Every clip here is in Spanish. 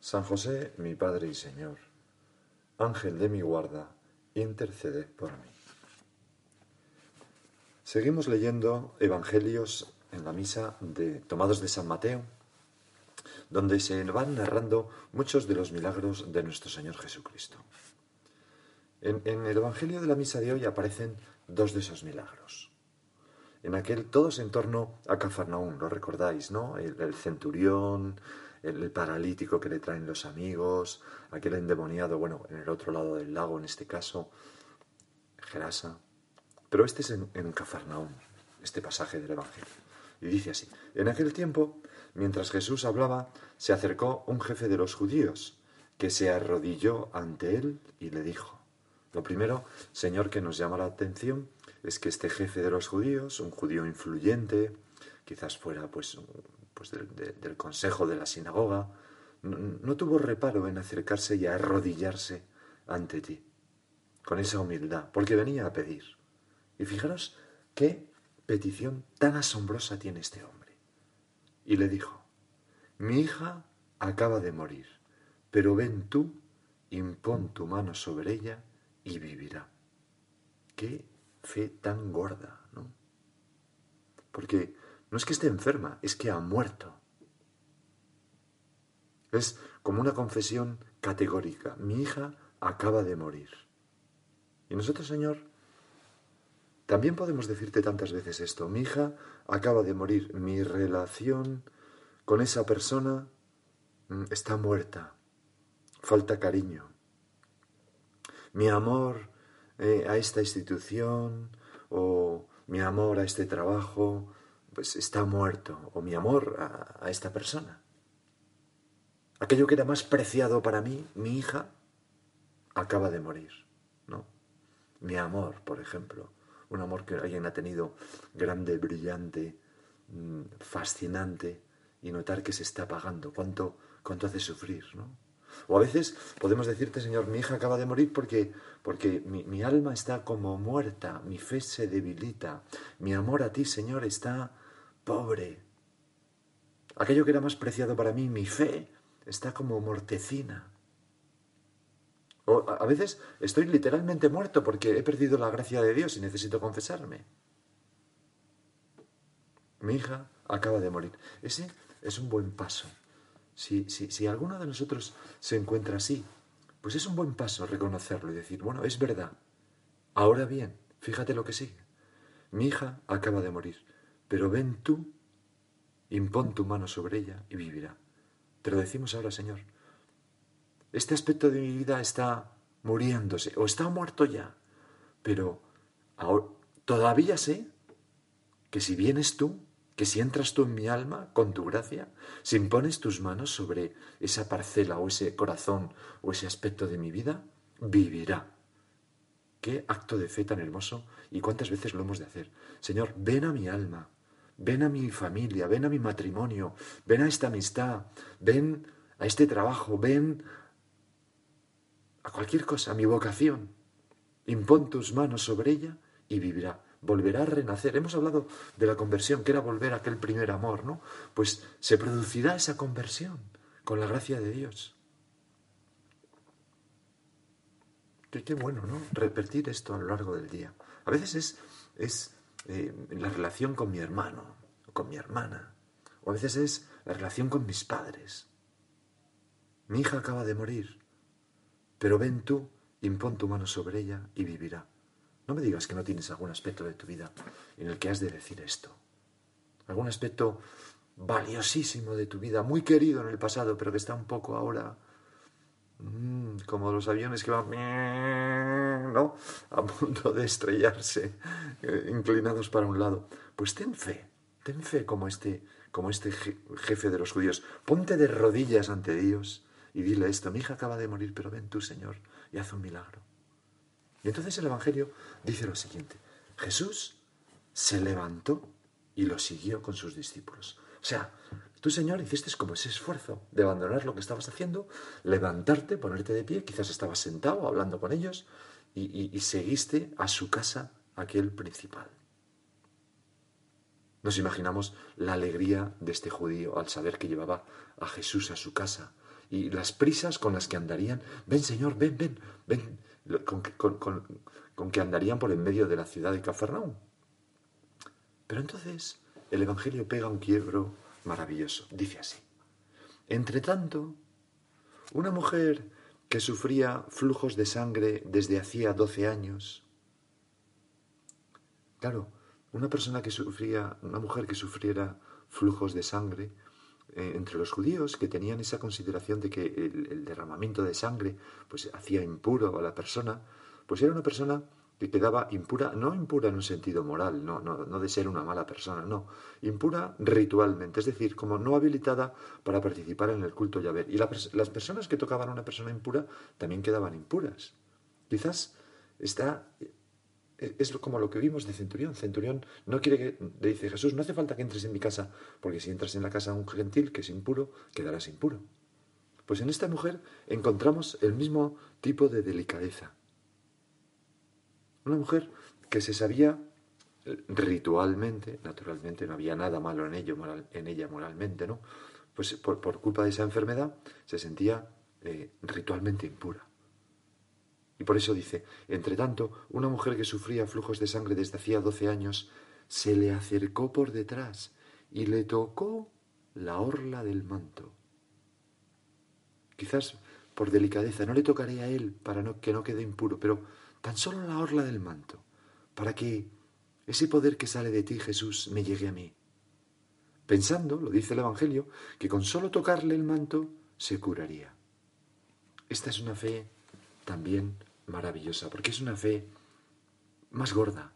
San José, mi Padre y Señor, Ángel de mi guarda, intercede por mí. Seguimos leyendo Evangelios en la misa de tomados de San Mateo, donde se van narrando muchos de los milagros de nuestro Señor Jesucristo. En, el Evangelio de la misa de hoy aparecen dos de esos milagros. En aquel, todos en torno a Cafarnaún, lo recordáis, ¿no? el centurión, el paralítico que le traen los amigos, aquel endemoniado, bueno, en el otro lado del lago en este caso, Gerasa. Pero este es en, en Cafarnaúm, este pasaje del Evangelio. Y dice así, en aquel tiempo, mientras Jesús hablaba, se acercó un jefe de los judíos, que se arrodilló ante él y le dijo, lo primero, Señor, que nos llama la atención es que este jefe de los judíos, un judío influyente, quizás fuera pues pues del, consejo de la sinagoga, no, tuvo reparo en acercarse y arrodillarse ante ti, con esa humildad, porque venía a pedir. Y fijaros qué petición tan asombrosa tiene este hombre. Y le dijo, mi hija acaba de morir, pero ven tú, impón tu mano sobre ella y vivirá. Qué fe tan gorda, ¿no? Porque no es que esté enferma, es que ha muerto. Es como una confesión categórica. Mi hija acaba de morir. Y nosotros, Señor, también podemos decirte tantas veces esto. Mi hija acaba de morir. Mi relación con esa persona mm, está muerta. Falta cariño. Mi amor eh, a esta institución o mi amor a este trabajo pues está muerto, o mi amor a, esta persona. Aquello que era más preciado para mí, mi hija, acaba de morir, ¿no? Mi amor, por ejemplo, un amor que alguien ha tenido grande, brillante, mm, fascinante, y notar que se está apagando, cuánto, cuánto hace sufrir, ¿no? O a veces podemos decirte, Señor, mi hija acaba de morir porque, porque mi, mi, alma está como muerta, mi fe se debilita, mi amor a ti, Señor, está pobre. Aquello que era más preciado para mí, mi fe, está como mortecina. O a veces estoy literalmente muerto porque he perdido la gracia de Dios y necesito confesarme. Mi hija acaba de morir. Ese es un buen paso. Si, si, si alguno de nosotros se encuentra así, pues es un buen paso reconocerlo y decir, bueno, es verdad. Ahora bien, fíjate lo que sigue. Mi hija acaba de morir. Pero ven tú, impón tu mano sobre ella y vivirá. Te lo decimos ahora, Señor. Este aspecto de mi vida está muriéndose o está muerto ya, pero todavía sé que si vienes tú, que si entras tú en mi alma con tu gracia, si impones tus manos sobre esa parcela o ese corazón o ese aspecto de mi vida, vivirá. Qué acto de fe tan hermoso y cuántas veces lo hemos de hacer. Señor, ven a mi alma, ven a mi familia, ven a mi matrimonio, ven a esta amistad, ven a este trabajo, ven a cualquier cosa, a mi vocación. Impón tus manos sobre ella y vivirá, volverá a renacer. Hemos hablado de la conversión, que era volver a aquel primer amor, ¿no? Pues se producirá esa conversión con la gracia de Dios. Qué, qué bueno, ¿no? Repetir esto a lo largo del día. A veces es, es eh, la relación con mi hermano con mi hermana. O a veces es la relación con mis padres. mi hija acaba de morir, pero ven tú, impón tu mano sobre ella y vivirá. No me digas que no tienes algún aspecto de tu vida en el que has de decir esto. Algún aspecto valiosísimo de tu vida, muy querido en el pasado, pero que está un poco ahora mm, como los aviones que van a punto de estrellarse, eh, inclinados para un lado. Pues ten fe, ten fe como este, como este jefe de los judíos. Ponte de rodillas ante Dios y dile esto, mi hija acaba de morir, pero ven tú, Señor, y haz un milagro. Y entonces el Evangelio dice lo siguiente, Jesús se levantó y lo siguió con sus discípulos. O sea, tú, Señor, hiciste como ese esfuerzo de abandonar lo que estabas haciendo, levantarte, ponerte de pie, quizás estabas sentado hablando con ellos y, seguiste a su casa aquel principal. Nos imaginamos la alegría de este judío al saber que llevaba a Jesús a su casa y las prisas con las que andarían. Ven, Señor, ven, ven, ven, con, que andarían por en medio de la ciudad de Cafarnaúm. Pero entonces el Evangelio pega un quiebro maravilloso. Dice así. Entre tanto, una mujer que sufría flujos de sangre desde hacía doce años. Claro, una persona que sufría, una mujer que sufriera flujos de sangre, eh, entre los judíos que tenían esa consideración de que el, derramamiento de sangre pues hacía impuro a la persona, pues era una persona que quedaba impura, no impura en un sentido moral, no, no, no de ser una mala persona, no, impura ritualmente, es decir, como no habilitada para participar en el culto Yahvé. Y las personas que tocaban a una persona impura también quedaban impuras. Quizás está es como lo que vimos de Centurión. Centurión no quiere que, le dice Jesús, no hace falta que entres en mi casa, porque si entras en la casa de un gentil que es impuro, quedarás impuro. Pues en esta mujer encontramos el mismo tipo de delicadeza. Una mujer que se sabía ritualmente, naturalmente no había nada malo en, ello, en ella moralmente, ¿no? Pues por, culpa de esa enfermedad se sentía eh, ritualmente impura. Y por eso dice, entre tanto, una mujer que sufría flujos de sangre desde hacía doce años, se le acercó por detrás y le tocó la orla del manto. Quizás por delicadeza no le tocaré a él para que no quede impuro, pero tan solo la orla del manto, para que ese poder que sale de ti, Jesús, me llegue a mí. Pensando, lo dice el Evangelio, que con solo tocarle el manto se curaría. Esta es una fe también maravillosa, porque es una fe más gorda.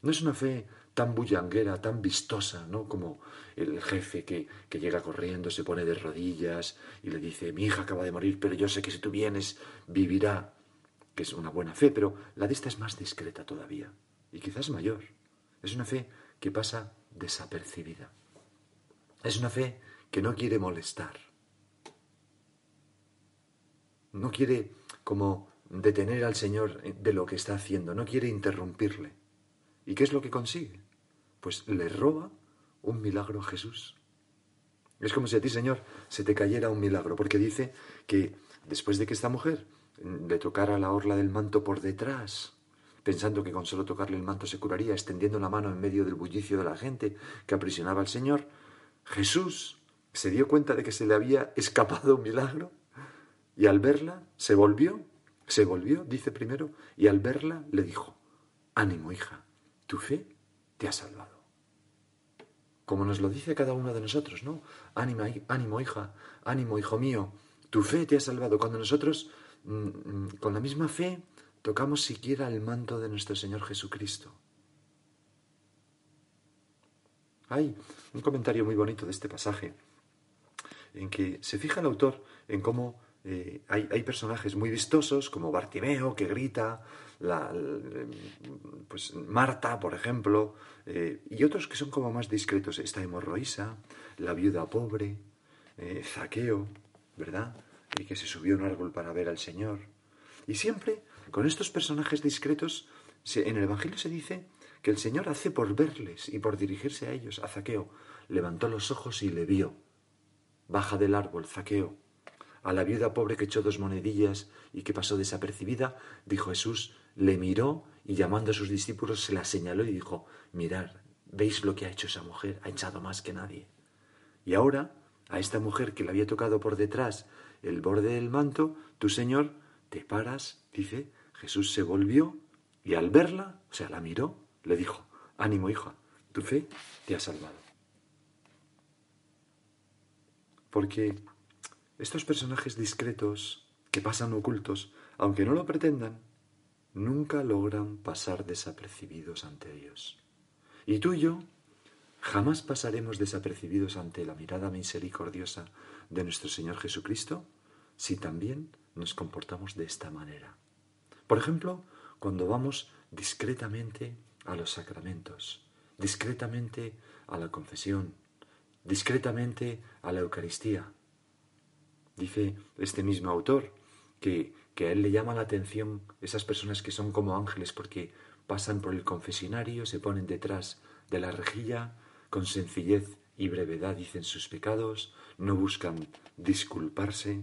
No es una fe tan bullanguera, tan vistosa, ¿no? Como el jefe que, que, llega corriendo, se pone de rodillas y le dice, mi hija acaba de morir, pero yo sé que si tú vienes, vivirá. Que es una buena fe, pero la de esta es más discreta todavía y quizás mayor. Es una fe que pasa desapercibida. Es una fe que no quiere molestar. No quiere como detener al Señor de lo que está haciendo, no quiere interrumpirle. ¿Y qué es lo que consigue? Pues le roba un milagro a Jesús. Es como si a ti, Señor, se te cayera un milagro, porque dice que después de que esta mujer le tocara la orla del manto por detrás, pensando que con solo tocarle el manto se curaría, extendiendo la mano en medio del bullicio de la gente que aprisionaba al Señor, Jesús se dio cuenta de que se le había escapado un milagro y al verla se volvió se volvió, dice primero, y al verla le dijo, ánimo hija, tu fe te ha salvado. Como nos lo dice cada uno de nosotros, ¿no? Ánimo, ánimo hija, ánimo hijo mío, tu fe te ha salvado. Cuando nosotros con la misma fe tocamos siquiera el manto de nuestro Señor Jesucristo. Hay un comentario muy bonito de este pasaje, en que se fija el autor en cómo eh, hay, personajes muy vistosos como Bartimeo que grita, la, pues Marta, por ejemplo, eh, y otros que son como más discretos. Está hemorroísa, la viuda pobre, eh, Zaqueo, ¿verdad? Y que se subió a un árbol para ver al Señor. Y siempre con estos personajes discretos, en el Evangelio se dice que el Señor hace por verles y por dirigirse a ellos. A Zaqueo levantó los ojos y le vio. Baja del árbol, Zaqueo a la viuda pobre que echó dos monedillas y que pasó desapercibida, dijo Jesús, le miró y llamando a sus discípulos se la señaló y dijo, mirad, ¿veis lo que ha hecho esa mujer? Ha echado más que nadie. Y ahora a esta mujer que le había tocado por detrás el borde del manto, tu Señor, te paras, dice, Jesús se volvió y al verla, o sea, la miró, le dijo, ánimo hija, tu fe te ha salvado. Porque estos personajes discretos que pasan ocultos, aunque no lo pretendan, nunca logran pasar desapercibidos ante Dios. Y tú y yo jamás pasaremos desapercibidos ante la mirada misericordiosa de nuestro Señor Jesucristo si también nos comportamos de esta manera. Por ejemplo, cuando vamos discretamente a los sacramentos, discretamente a la confesión, discretamente a la Eucaristía. Dice este mismo autor que, que a él le llama la atención esas personas que son como ángeles porque pasan por el confesionario, se ponen detrás de la rejilla, con sencillez y brevedad dicen sus pecados, no buscan disculparse,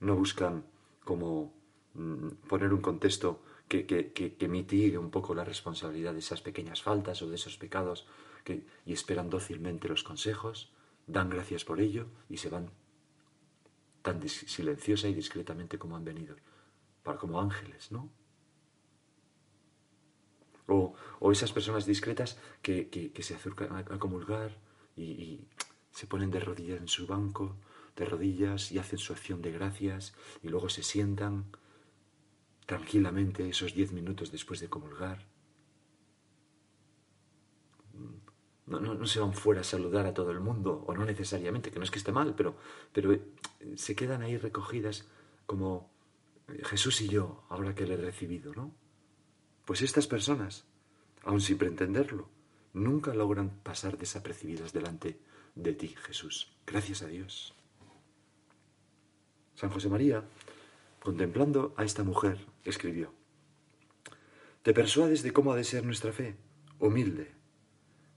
no buscan como mm, poner un contexto que, que, que, mitigue un poco la responsabilidad de esas pequeñas faltas o de esos pecados que, y esperan dócilmente los consejos, dan gracias por ello y se van tan silenciosa y discretamente como han venido, para como ángeles, ¿no? O, o esas personas discretas que, que se acercan a, comulgar y se ponen de rodillas en su banco, de rodillas y hacen su acción de gracias y luego se sientan tranquilamente esos diez minutos después de comulgar. No, no, se van fuera a saludar a todo el mundo, o no necesariamente, que no es que esté mal, pero, pero eh, se quedan ahí recogidas como eh, Jesús y yo, ahora que le he recibido, ¿no? Pues estas personas, aun sin pretenderlo, nunca logran pasar desapercibidas delante de ti, Jesús. Gracias a Dios. San José María Contemplando a esta mujer, escribió, ¿Te persuades de cómo ha de ser nuestra fe? Humilde.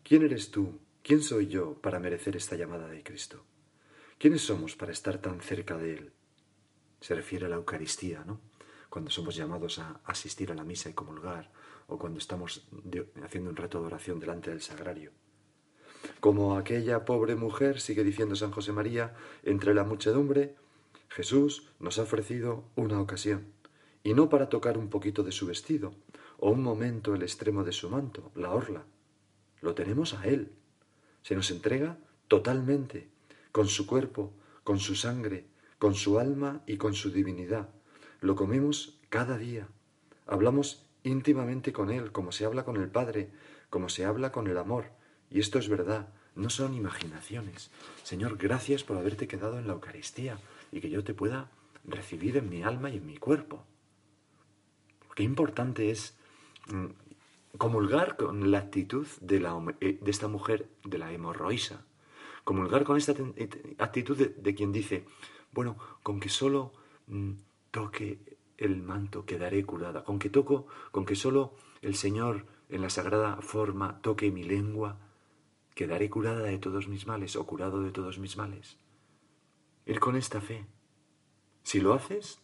¿Quién eres tú? ¿Quién soy yo para merecer esta llamada de Cristo? ¿Quiénes somos para estar tan cerca de Él? Se refiere a la Eucaristía, ¿no? Cuando somos llamados a asistir a la misa y comulgar, o cuando estamos haciendo un rato de oración delante del sagrario. Como aquella pobre mujer, sigue diciendo San José María, entre la muchedumbre, Jesús nos ha ofrecido una ocasión, y no para tocar un poquito de su vestido, o un momento el extremo de su manto, la orla. Lo tenemos a Él. Se nos entrega totalmente, con su cuerpo, con su sangre, con su alma y con su divinidad. Lo comemos cada día. Hablamos íntimamente con Él, como se habla con el Padre, como se habla con el amor. Y esto es verdad, no son imaginaciones. Señor, gracias por haberte quedado en la Eucaristía y que yo te pueda recibir en mi alma y en mi cuerpo. Qué importante es mm, comulgar con la actitud de, la, eh, de esta mujer, de la hemorroísa. Comulgar con esta eh, actitud de, quien dice, bueno, con que solo mm, toque el manto quedaré curada, con que toco, con que solo el Señor en la sagrada forma toque mi lengua, quedaré curada de todos mis males o curado de todos mis males ir con esta fe. Si lo haces,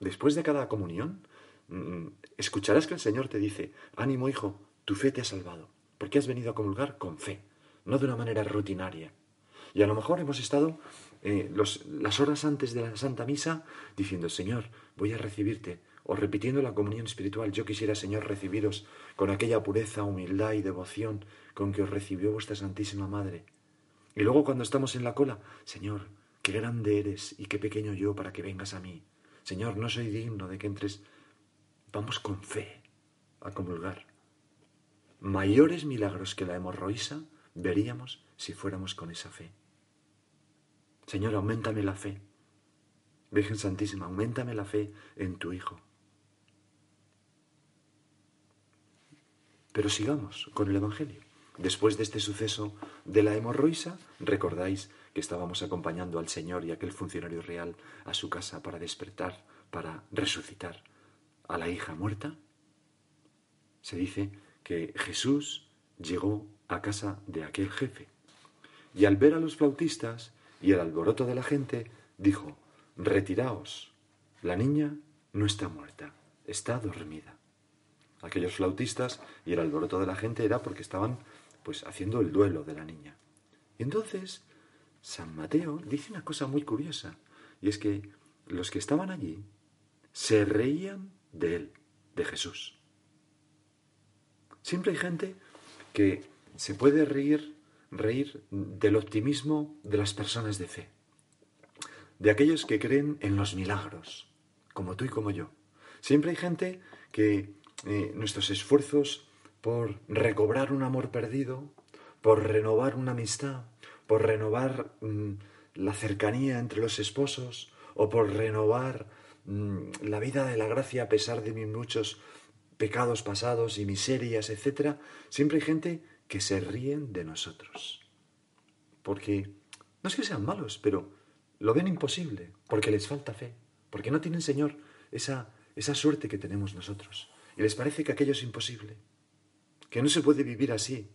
después de cada comunión, mm, escucharás que el Señor te dice, ánimo hijo, tu fe te ha salvado, porque has venido a comulgar con fe, no de una manera rutinaria. Y a lo mejor hemos estado eh, las horas antes de la Santa Misa diciendo, Señor, voy a recibirte, o repitiendo la comunión espiritual, yo quisiera, Señor, recibiros con aquella pureza, humildad y devoción con que os recibió vuestra Santísima Madre. Y luego cuando estamos en la cola, Señor, Qué grande eres y qué pequeño yo para que vengas a mí. Señor, no soy digno de que entres. Vamos con fe a comulgar. Mayores milagros que la hemorroísa veríamos si fuéramos con esa fe. Señor, aumentame la fe. Virgen Santísima, aumentame la fe en tu Hijo. Pero sigamos con el Evangelio. Después de este suceso de la hemorroísa, recordáis que estábamos acompañando al Señor y aquel funcionario real a su casa para despertar, para resucitar a la hija muerta, se dice que Jesús llegó a casa de aquel jefe y al ver a los flautistas y el alboroto de la gente, dijo, retiraos, la niña no está muerta, está dormida. Aquellos flautistas y el alboroto de la gente era porque estaban pues haciendo el duelo de la niña. Y entonces San Mateo dice una cosa muy curiosa, y es que los que estaban allí se reían de él, de Jesús. Siempre hay gente que se puede reír, reír del optimismo de las personas de fe, de aquellos que creen en los milagros, como tú y como yo. Siempre hay gente que eh, nuestros esfuerzos por recobrar un amor perdido, por renovar una amistad, por renovar mm, la cercanía entre los esposos o por renovar mm, la vida de la gracia a pesar de mis muchos pecados pasados y miserias, etc., siempre hay gente que se ríen de nosotros. Porque no es que sean malos, pero lo ven imposible, porque les falta fe, porque no tienen, Señor, esa, esa suerte que tenemos nosotros. Y les parece que aquello es imposible, que no se puede vivir así,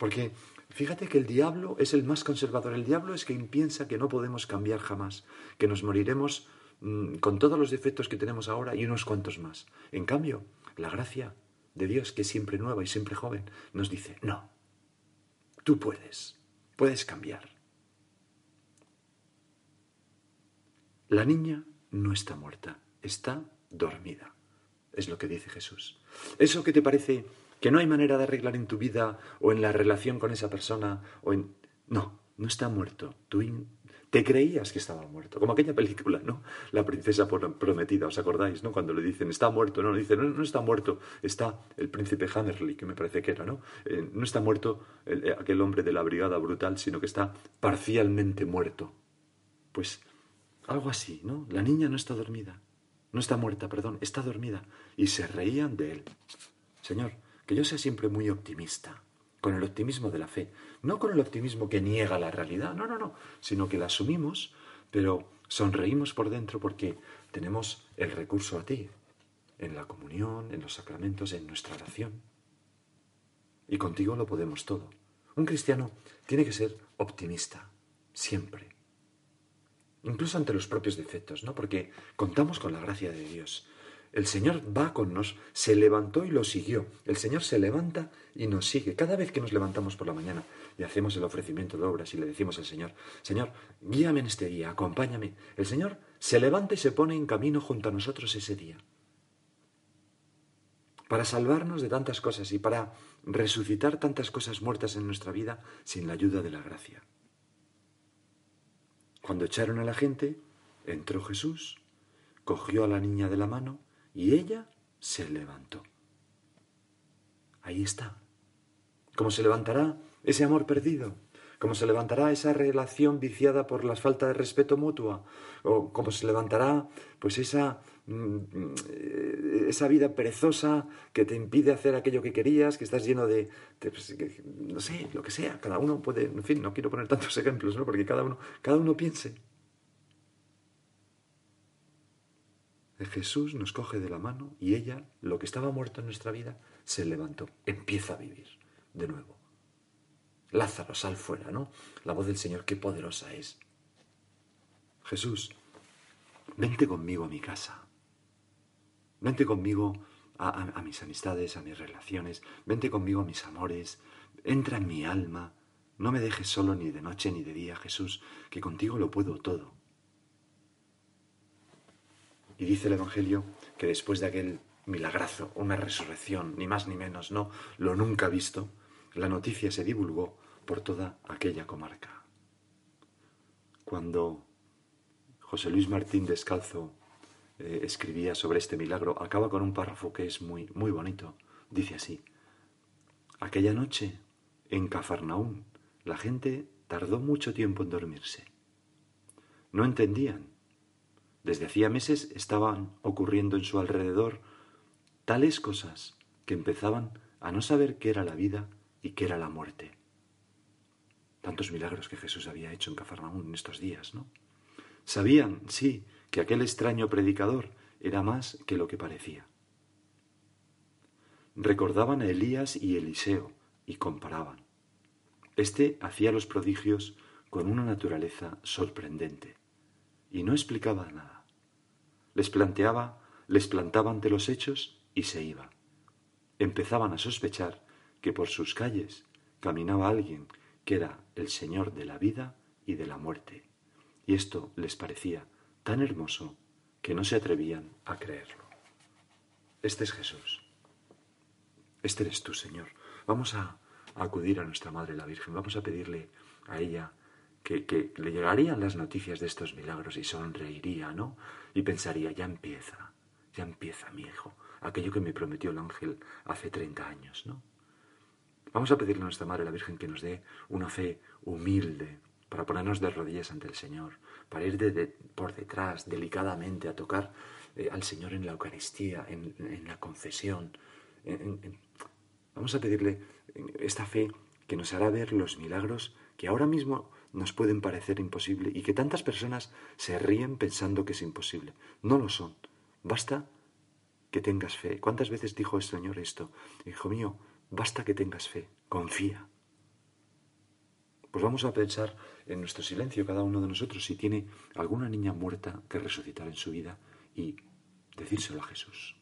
Porque fíjate que el diablo es el más conservador. El diablo es quien piensa que no podemos cambiar jamás, que nos moriremos mm, con todos los defectos que tenemos ahora y unos cuantos más. En cambio, la gracia de Dios, que es siempre nueva y siempre joven, nos dice, no, tú puedes, puedes cambiar. La niña no está muerta, está dormida, es lo que dice Jesús. Eso que te parece que no hay manera de arreglar en tu vida o en la relación con esa persona o en... No, no está muerto. Tú te creías que estaba muerto, como aquella película, ¿no? La princesa prometida, ¿os acordáis, no? Cuando le dicen, está muerto, no, le dicen, no, no está muerto, está el príncipe Hammerly, que me parece que era, ¿no? Eh, no está muerto eh, aquel hombre de la brigada brutal, sino que está parcialmente muerto. Pues algo así, ¿no? La niña no está dormida, no está muerta, perdón, está dormida, y se reían de él. Señor, que yo sea siempre muy optimista, con el optimismo de la fe, no con el optimismo que niega la realidad, no, no, no, sino que la asumimos, pero sonreímos por dentro porque tenemos el recurso a ti, en la comunión, en los sacramentos, en nuestra oración. Y contigo lo podemos todo. Un cristiano tiene que ser optimista, siempre. Incluso ante los propios defectos, ¿no? Porque contamos con la gracia de Dios. El Señor va con nos, se levantó y lo siguió. El Señor se levanta y nos sigue. Cada vez que nos levantamos por la mañana y hacemos el ofrecimiento de obras y le decimos al Señor, Señor, guíame en este día, acompáñame. El Señor se levanta y se pone en camino junto a nosotros ese día. Para salvarnos de tantas cosas y para resucitar tantas cosas muertas en nuestra vida sin la ayuda de la gracia. Cuando echaron a la gente, entró Jesús, cogió a la niña de la mano, y ella se levantó. Ahí está. ¿Cómo se levantará ese amor perdido? ¿Cómo se levantará esa relación viciada por la falta de respeto mutua? ¿O cómo se levantará pues esa, mm, esa vida perezosa que te impide hacer aquello que querías, que estás lleno de, pues, no sé, lo que sea? Cada uno puede, en fin, no quiero poner tantos ejemplos, ¿no? Porque cada uno, cada uno piense. Jesús nos coge de la mano y ella, lo que estaba muerto en nuestra vida, se levantó, empieza a vivir de nuevo. Lázaro, sal fuera, ¿no? La voz del Señor, qué poderosa es. Jesús, vente conmigo a mi casa. Vente conmigo a, a, mis amistades, a mis relaciones. Vente conmigo a mis amores. Entra en mi alma. No me dejes solo ni de noche ni de día, Jesús, que contigo lo puedo todo. Y dice el Evangelio que después de aquel milagrazo, una resurrección, ni más ni menos, no, lo nunca visto, la noticia se divulgó por toda aquella comarca. Cuando José Luis Martín Descalzo eh, escribía sobre este milagro, acaba con un párrafo que es muy, muy bonito. Dice así, aquella noche en Cafarnaún la gente tardó mucho tiempo en dormirse. No entendían desde hacía meses estaban ocurriendo en su alrededor tales cosas que empezaban a no saber qué era la vida y qué era la muerte. Tantos milagros que Jesús había hecho en Cafarnaún en estos días, ¿no? Sabían, sí, que aquel extraño predicador era más que lo que parecía. Recordaban a Elías y Eliseo y comparaban. Este hacía los prodigios con una naturaleza sorprendente y no explicaba nada. Les planteaba, les plantaba ante los hechos y se iba. Empezaban a sospechar que por sus calles caminaba alguien que era el Señor de la vida y de la muerte. Y esto les parecía tan hermoso que no se atrevían a creerlo. Este es Jesús. Este eres tú, Señor. Vamos a, acudir a nuestra Madre la Virgen, vamos a pedirle a ella que, le llegarían las noticias de estos milagros y sonreiría, ¿no? Y pensaría, ya empieza, ya empieza mi hijo, aquello que me prometió el ángel hace 30 años, ¿no? Vamos a pedirle a nuestra Madre la Virgen que nos dé una fe humilde para ponernos de rodillas ante el Señor, para ir de, por detrás, delicadamente, a tocar eh, al Señor en la Eucaristía, en, la confesión. vamos a pedirle esta fe que nos hará ver los milagros que ahora mismo nos pueden parecer imposibles y que tantas personas se ríen pensando que es imposible. No lo son. Basta que tengas fe. ¿Cuántas veces dijo el Señor esto? Hijo mío, basta que tengas fe, confía. Pues vamos a pensar en nuestro silencio cada uno de nosotros si tiene alguna niña muerta que resucitar en su vida y decírselo a Jesús.